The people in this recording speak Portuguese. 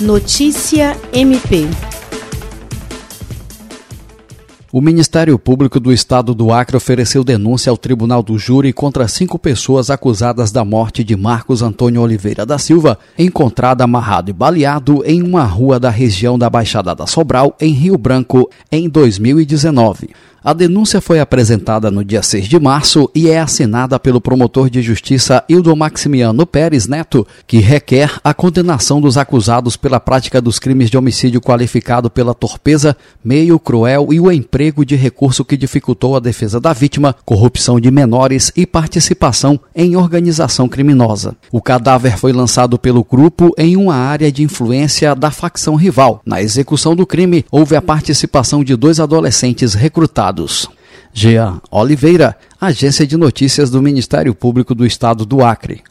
Notícia MP. O Ministério Público do Estado do Acre ofereceu denúncia ao Tribunal do Júri contra cinco pessoas acusadas da morte de Marcos Antônio Oliveira da Silva, encontrado amarrado e baleado em uma rua da região da Baixada da Sobral, em Rio Branco, em 2019. A denúncia foi apresentada no dia 6 de março e é assinada pelo promotor de justiça Hildo Maximiano Pérez Neto, que requer a condenação dos acusados pela prática dos crimes de homicídio qualificado pela torpeza, meio cruel e o emprego de recurso que dificultou a defesa da vítima, corrupção de menores e participação em organização criminosa. O cadáver foi lançado pelo grupo em uma área de influência da facção rival. Na execução do crime, houve a participação de dois adolescentes recrutados Jean Oliveira, Agência de Notícias do Ministério Público do Estado do Acre.